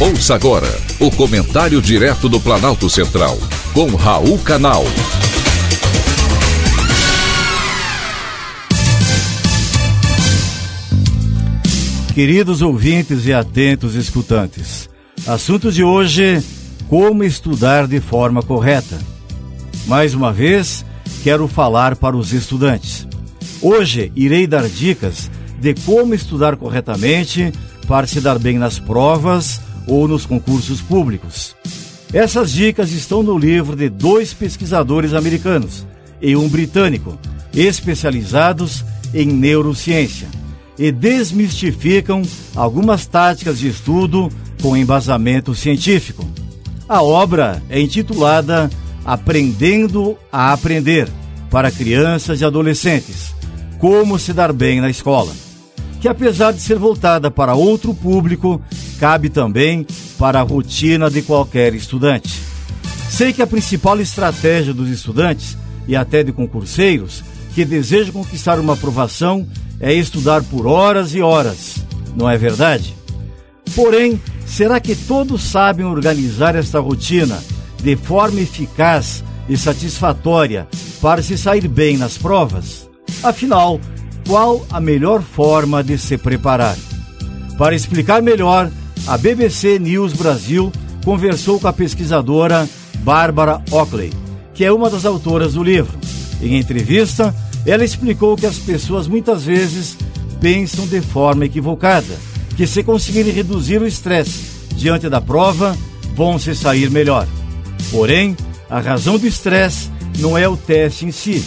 Ouça agora o comentário direto do Planalto Central, com Raul Canal. Queridos ouvintes e atentos escutantes, assunto de hoje: como estudar de forma correta. Mais uma vez, quero falar para os estudantes. Hoje irei dar dicas de como estudar corretamente para se dar bem nas provas ou nos concursos públicos. Essas dicas estão no livro de dois pesquisadores americanos e um britânico, especializados em neurociência, e desmistificam algumas táticas de estudo com embasamento científico. A obra é intitulada Aprendendo a Aprender para Crianças e Adolescentes Como se dar bem na escola que apesar de ser voltada para outro público, cabe também para a rotina de qualquer estudante. Sei que a principal estratégia dos estudantes e até de concurseiros que desejam conquistar uma aprovação é estudar por horas e horas, não é verdade? Porém, será que todos sabem organizar esta rotina de forma eficaz e satisfatória para se sair bem nas provas? Afinal, qual a melhor forma de se preparar. Para explicar melhor, a BBC News Brasil conversou com a pesquisadora Bárbara Ockley, que é uma das autoras do livro. Em entrevista, ela explicou que as pessoas muitas vezes pensam de forma equivocada, que se conseguirem reduzir o estresse diante da prova, vão se sair melhor. Porém, a razão do estresse não é o teste em si,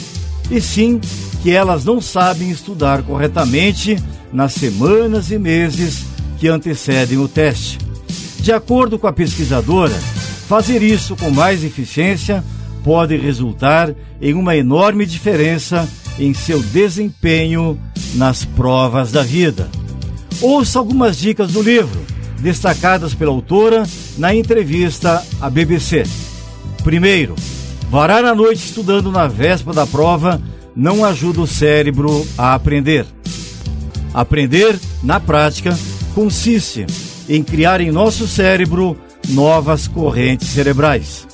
e sim que elas não sabem estudar corretamente nas semanas e meses que antecedem o teste. De acordo com a pesquisadora, fazer isso com mais eficiência pode resultar em uma enorme diferença em seu desempenho nas provas da vida. Ouça algumas dicas do livro, destacadas pela autora na entrevista à BBC. Primeiro, varar a noite estudando na véspera da prova não ajuda o cérebro a aprender. Aprender, na prática, consiste em criar em nosso cérebro novas correntes cerebrais.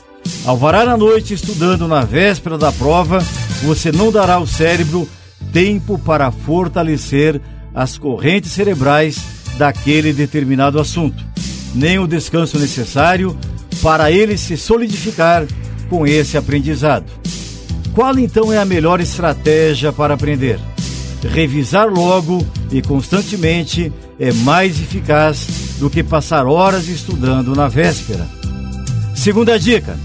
Ao varar a noite estudando na véspera da prova, você não dará ao cérebro tempo para fortalecer as correntes cerebrais daquele determinado assunto, nem o descanso necessário para ele se solidificar com esse aprendizado. Qual então é a melhor estratégia para aprender? Revisar logo e constantemente é mais eficaz do que passar horas estudando na véspera. Segunda dica: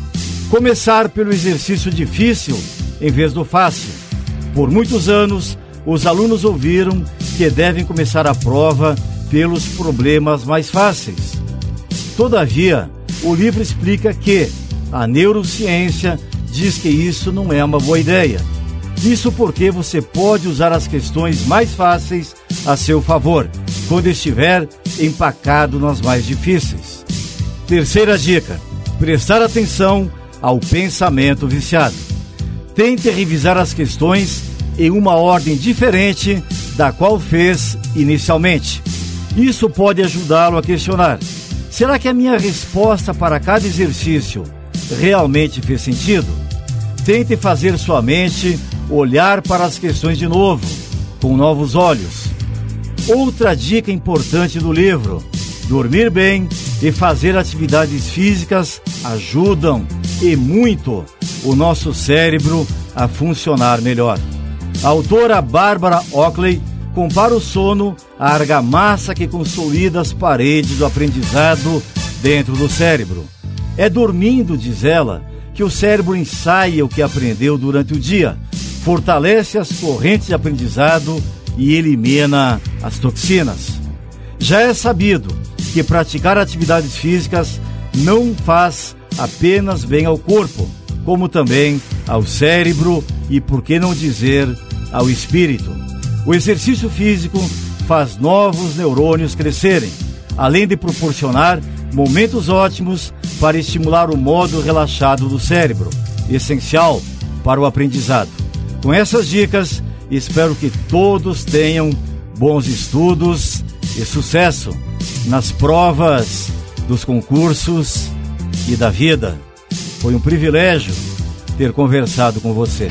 começar pelo exercício difícil em vez do fácil. Por muitos anos, os alunos ouviram que devem começar a prova pelos problemas mais fáceis. Todavia, o livro explica que a neurociência diz que isso não é uma boa ideia. Isso porque você pode usar as questões mais fáceis a seu favor, quando estiver empacado nas mais difíceis. Terceira dica: prestar atenção ao pensamento viciado. Tente revisar as questões em uma ordem diferente da qual fez inicialmente. Isso pode ajudá-lo a questionar: será que a minha resposta para cada exercício realmente fez sentido? Tente fazer sua mente olhar para as questões de novo, com novos olhos. Outra dica importante do livro: dormir bem e fazer atividades físicas ajudam e muito o nosso cérebro a funcionar melhor. A autora Bárbara Ockley compara o sono à argamassa que consolida as paredes do aprendizado dentro do cérebro. É dormindo, diz ela, que o cérebro ensaia o que aprendeu durante o dia, fortalece as correntes de aprendizado e elimina as toxinas. Já é sabido que praticar atividades físicas não faz apenas bem ao corpo, como também ao cérebro e, por que não dizer, ao espírito. O exercício físico faz novos neurônios crescerem, além de proporcionar momentos ótimos para estimular o modo relaxado do cérebro, essencial para o aprendizado. Com essas dicas, espero que todos tenham bons estudos e sucesso nas provas dos concursos e da vida. Foi um privilégio ter conversado com você.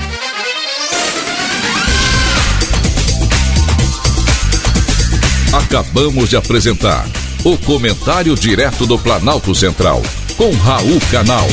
Acabamos de apresentar o Comentário Direto do Planalto Central, com Raul Canal.